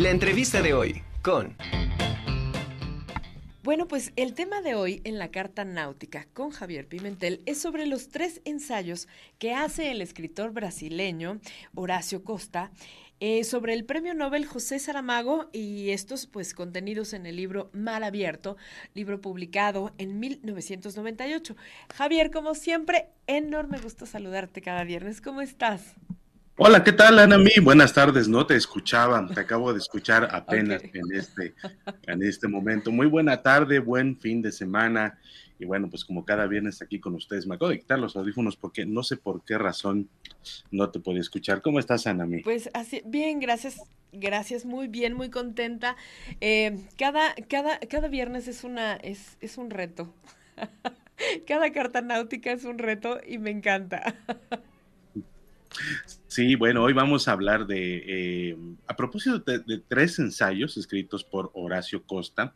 La entrevista de hoy con... Bueno, pues el tema de hoy en la Carta Náutica con Javier Pimentel es sobre los tres ensayos que hace el escritor brasileño Horacio Costa eh, sobre el premio Nobel José Saramago y estos pues contenidos en el libro Mar Abierto, libro publicado en 1998. Javier, como siempre, enorme gusto saludarte cada viernes. ¿Cómo estás? Hola, ¿qué tal, Ana? Mí? Buenas tardes, no te escuchaba, te acabo de escuchar apenas en, este, en este momento. Muy buena tarde, buen fin de semana. Y bueno, pues como cada viernes aquí con ustedes, me acabo de quitar los audífonos porque no sé por qué razón no te podía escuchar. ¿Cómo estás, Ana? Mí? Pues así, bien, gracias, gracias, muy bien, muy contenta. Eh, cada, cada, cada viernes es una, es, es un reto. cada carta náutica es un reto y me encanta. Sí, bueno, hoy vamos a hablar de, eh, a propósito de, tres ensayos escritos por Horacio Costa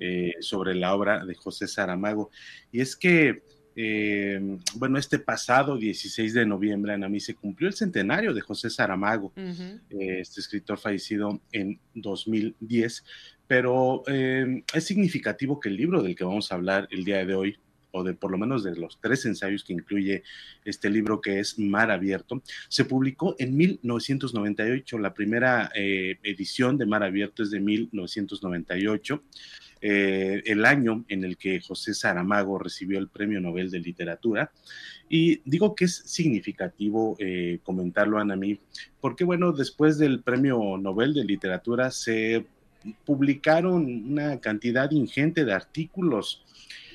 eh, sobre la obra de José Saramago. Y es que, eh, bueno, este pasado 16 de noviembre, Ana, mí se cumplió el centenario de José Saramago, este escritor fallecido en 2010. Pero es significativo que el libro del que vamos a hablar el día de hoy, o de por lo menos de los tres ensayos que incluye este libro que es Mar Abierto, se publicó en 1998. La primera eh, edición de Mar Abierto es de 1998. Eh, el año en el que José Saramago recibió el Premio Nobel de Literatura. Y digo que es significativo eh, comentarlo, Ana, mí, porque bueno, después del Premio Nobel de Literatura se publicaron una cantidad ingente de artículos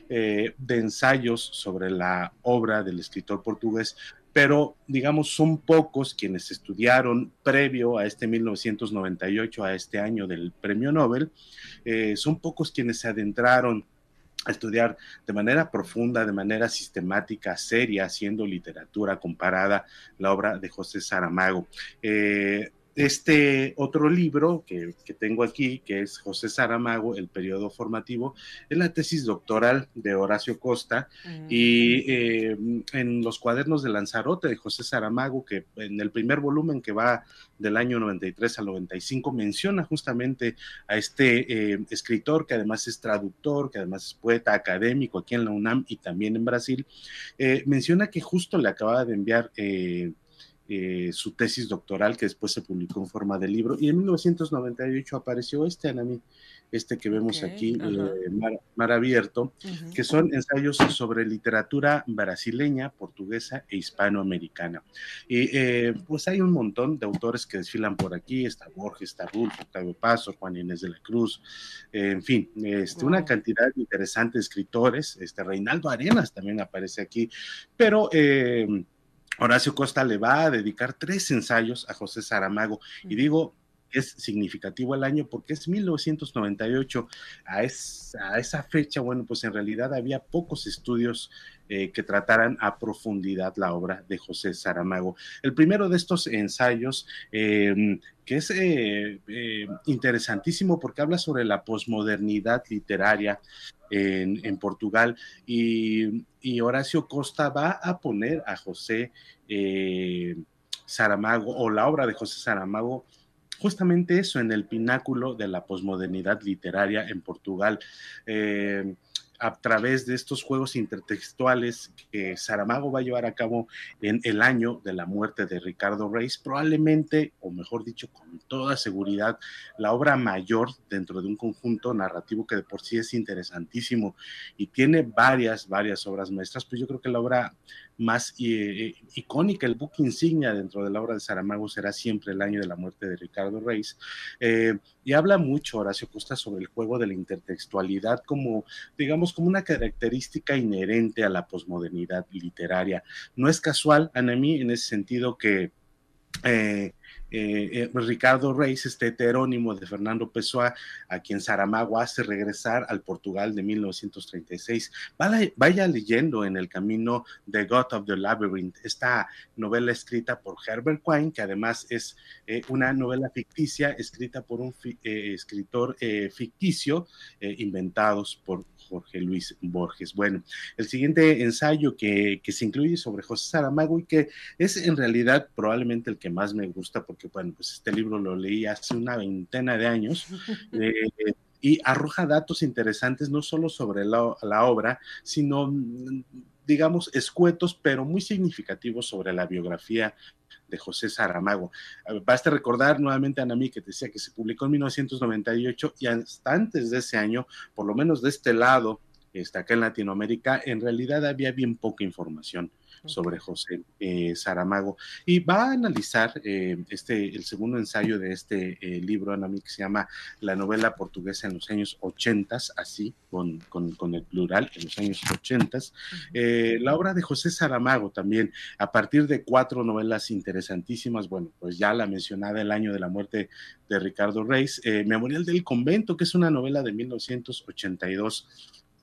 eh, de ensayos sobre la obra del escritor portugués, pero digamos son pocos quienes estudiaron previo a este 1998, a este año del premio Nobel, eh, son pocos quienes se adentraron a estudiar de manera profunda, de manera sistemática, seria, haciendo literatura comparada la obra de José Saramago. Eh, este otro libro que, tengo aquí, que es José Saramago, El periodo formativo, es la tesis doctoral de Horacio Costa mm. y eh, en los cuadernos de Lanzarote de José Saramago, que en el primer volumen que va del año 93 al 95 menciona justamente a este eh, escritor que además es traductor, que además es poeta académico aquí en la UNAM y también en Brasil, eh, menciona que justo le acababa de enviar eh, su tesis doctoral que después se publicó en forma de libro y en 1998 apareció este Anami, este que vemos aquí, eh, Mar, Abierto, que son ensayos sobre literatura brasileña, portuguesa e hispanoamericana. Y eh, pues hay un montón de autores que desfilan por aquí, está Borges, está Rulfo, Octavio Paso, Juan Inés de la Cruz, en fin, este, una cantidad interesante de escritores, este Reinaldo Arenas también aparece aquí, pero Horacio Costa le va a dedicar tres ensayos a José Saramago. Y digo, es significativo el año porque es 1998. A, a esa fecha, bueno, pues en realidad había pocos estudios eh, que trataran a profundidad la obra de José Saramago. El primero de estos ensayos, em, que es eh, eh, interesantísimo porque habla sobre la posmodernidad literaria en, Portugal y, Horacio Costa va a poner a José Saramago o la obra de José Saramago justamente eso en el pináculo de la posmodernidad literaria en Portugal. Eh, a través de estos juegos intertextuales que Saramago va a llevar a cabo en el año de la muerte de Ricardo Reis, probablemente, o mejor dicho, con toda seguridad, la obra mayor dentro de un conjunto narrativo que de por sí es interesantísimo y tiene varias, varias obras maestras, pues yo creo que la obra más eh, icónica, el book insignia dentro de la obra de Saramago será siempre el año de la muerte de Ricardo Reis. Eh, y habla mucho Horacio Costa sobre el juego de la intertextualidad como, digamos, como una característica inherente a la posmodernidad literaria. No es casual, Anami, en ese sentido que eh, eh, eh, Ricardo Reis, este heterónimo de Fernando Pessoa, a quien Saramago hace regresar al Portugal de 1936. Vaya, leyendo en el camino The God of the Labyrinth, esta novela escrita por Herbert Quine, que además es eh, una novela ficticia escrita por un escritor ficticio, inventados por Jorge Luis Borges. Bueno, el siguiente ensayo que, se incluye sobre José Saramago y que es en realidad probablemente el que más me gusta porque, bueno, pues este libro lo leí hace una veintena de años. Eh, y arroja datos interesantes no solo sobre la, la obra, sino digamos, escuetos, pero muy significativos sobre la biografía de José Saramago. Basta recordar nuevamente a Anami que decía que se publicó en 1998 y hasta antes de ese año, por lo menos de este lado, está acá en Latinoamérica, en realidad había bien poca información sobre José eh, Saramago. Y va a analizar eh, este, el segundo ensayo de este eh, libro, Anami, que se llama La novela portuguesa en los años 80, así, con, con, el plural, en los años 80. la obra de José Saramago también, a partir de cuatro novelas interesantísimas, bueno, pues ya la mencionada El año de la muerte de Ricardo Reis, Memorial del Convento, que es una novela de 1982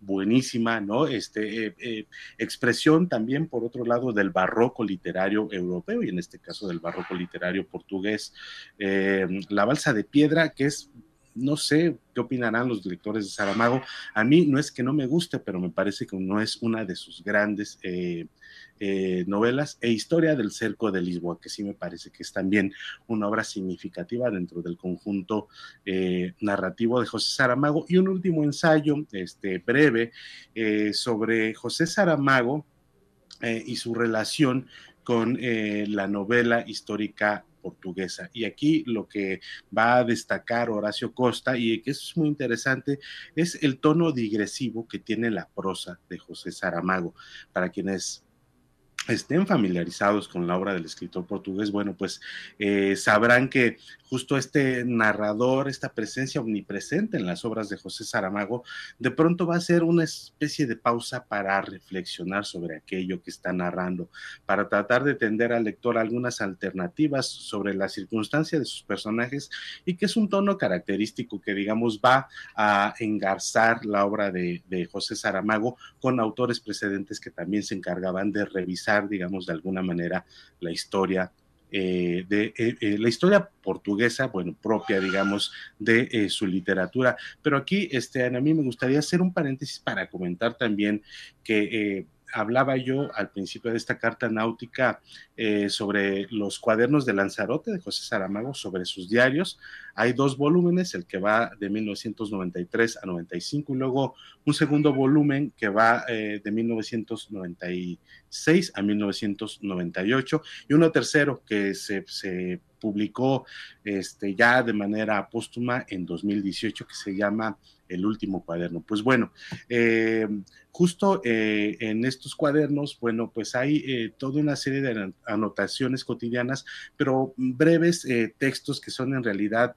buenísima, ¿no? Este, eh, eh, expresión también, por otro lado, del barroco literario europeo y en este caso del barroco literario portugués. Eh, la balsa de piedra, que es no sé qué opinarán los lectores de Saramago. A mí no es que no me guste, pero me parece que no es una de sus grandes novelas e Historia del Cerco de Lisboa, que sí me parece que es también una obra significativa dentro del conjunto eh, narrativo de José Saramago. Y un último ensayo, este, breve, eh, sobre José Saramago y su relación con la novela histórica portuguesa. Y aquí lo que va a destacar Horacio Costa, y que es muy interesante, es el tono digresivo que tiene la prosa de José Saramago. Para quienes estén familiarizados con la obra del escritor portugués, bueno, pues eh, sabrán que justo este narrador, esta presencia omnipresente en las obras de José Saramago, de pronto va a ser una especie de pausa para reflexionar sobre aquello que está narrando, para tratar de tender al lector algunas alternativas sobre la circunstancia de sus personajes y que es un tono característico que, digamos, va a engarzar la obra de, de José Saramago con autores precedentes que también se encargaban de revisar digamos, de alguna manera la historia eh, de eh, eh, la historia portuguesa, bueno, propia, digamos, de su literatura. Pero aquí, este, a mí me gustaría hacer un paréntesis para comentar también que hablaba yo al principio de esta carta náutica eh, sobre los cuadernos de Lanzarote de José Saramago, sobre sus diarios. Hay dos volúmenes, el que va de 1993 a 95 y luego un segundo volumen que va eh, de 1996 a 1998 y uno tercero que se, se publicó este, ya de manera póstuma en 2018 que se llama El último cuaderno. Pues bueno, eh, justo eh, en estos cuadernos, bueno, pues hay eh, toda una serie de anotaciones cotidianas, pero breves textos que son en realidad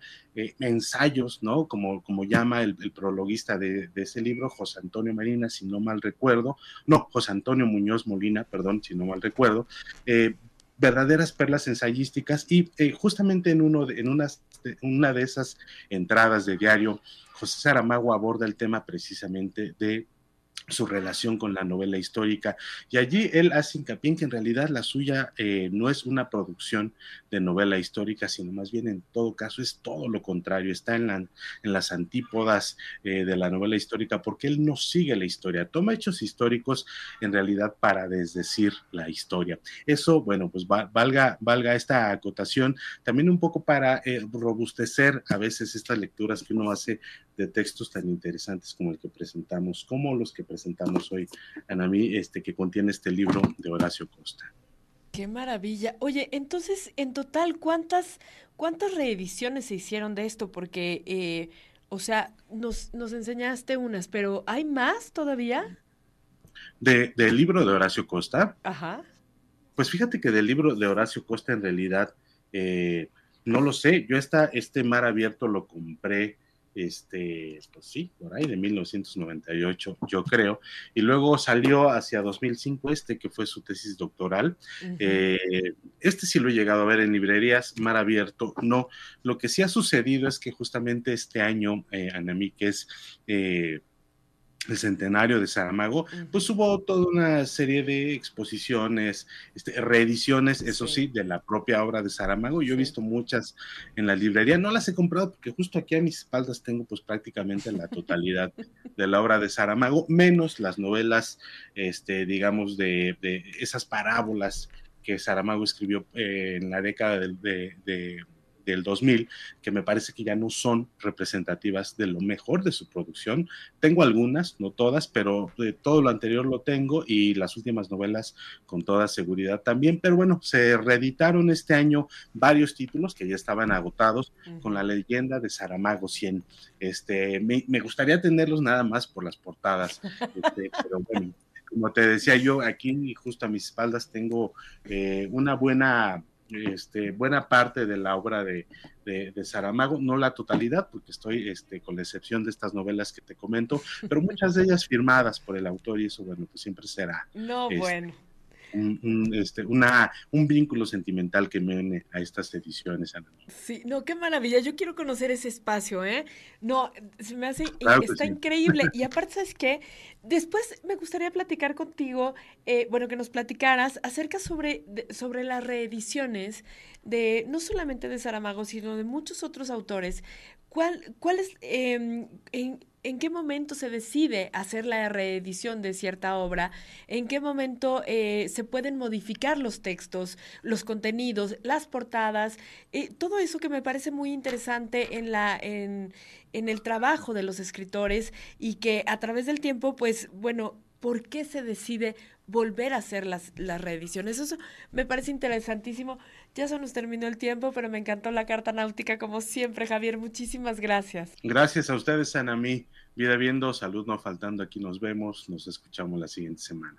ensayos, ¿no? Como, como llama el, prologuista de, ese libro, José Antonio Marina, si no mal recuerdo, no, José Antonio Muñoz Molina, perdón, si no mal recuerdo, verdaderas perlas ensayísticas y eh, justamente en, uno de, en una de esas entradas de diario, José Saramago aborda el tema precisamente de su relación con la novela histórica. Y allí él hace hincapié en que en realidad la suya eh, no es una producción de novela histórica, sino más bien en todo caso es todo lo contrario, está en, las antípodas eh, de la novela histórica, porque él no sigue la historia, toma hechos históricos en realidad para desdecir la historia. Eso, bueno, pues valga, valga esta acotación también un poco para eh, robustecer a veces estas lecturas que uno hace de textos tan interesantes como el que presentamos, como los que presentamos hoy, Anami, este, que contiene este libro de Horacio Costa. Qué maravilla. Oye, entonces, en total, ¿cuántas, cuántas reediciones se hicieron de esto? Porque, eh, o sea, nos, nos enseñaste unas, pero ¿hay más todavía? De, del libro de Horacio Costa. Ajá. Pues fíjate que del libro de Horacio Costa, en realidad, eh, no lo sé. Yo esta, este mar abierto lo compré este, pues sí, por ahí de 1998, yo creo, y luego salió hacia 2005 este, que fue su tesis doctoral. Eh, este sí lo he llegado a ver en librerías, mar abierto, no. Lo que sí ha sucedido es que justamente este año, eh, Anami, que es... Eh, el centenario de Saramago, pues hubo toda una serie de exposiciones, este, reediciones, eso sí. de la propia obra de Saramago. Yo he visto muchas en la librería, no las he comprado porque justo aquí a mis espaldas tengo pues prácticamente la totalidad de la obra de Saramago, menos las novelas, este, digamos, de, esas parábolas que Saramago escribió eh, en la década de del 2000, que me parece que ya no son representativas de lo mejor de su producción. Tengo algunas, no todas, pero de todo lo anterior lo tengo y las últimas novelas con toda seguridad también. Pero bueno, se reeditaron este año varios títulos que ya estaban agotados con la leyenda de Saramago 100. Este, me, gustaría tenerlos nada más por las portadas, este, pero bueno como te decía yo, aquí justo a mis espaldas tengo eh, una buena este, buena parte de la obra de, Saramago, no la totalidad, porque estoy este, con la excepción de estas novelas que te comento, pero muchas de ellas firmadas por el autor y eso, bueno, pues siempre será. No, este, bueno un, este, una, un vínculo sentimental que me une a estas ediciones. Sí, no, qué maravilla. Yo quiero conocer ese espacio, ¿eh? No, se me hace, está increíble. Y aparte, ¿sabes qué? Después me gustaría platicar contigo, eh, bueno, que nos platicaras acerca sobre, sobre las reediciones de, no solamente de Saramago, sino de muchos otros autores. ¿Cuál, cuál es, em, en, en qué momento se decide hacer la reedición de cierta obra, en qué momento eh, se pueden modificar los textos, los contenidos, las portadas, eh, todo eso que me parece muy interesante en, la, en, en el trabajo de los escritores y que a través del tiempo, pues bueno, ¿por qué se decide volver a hacer las, las reediciones? Eso me parece interesantísimo. Ya se nos terminó el tiempo, pero me encantó la carta náutica como siempre, Javier. Muchísimas gracias. Gracias a ustedes, Anamí. Vida viendo, salud no faltando. Aquí nos vemos, nos escuchamos la siguiente semana.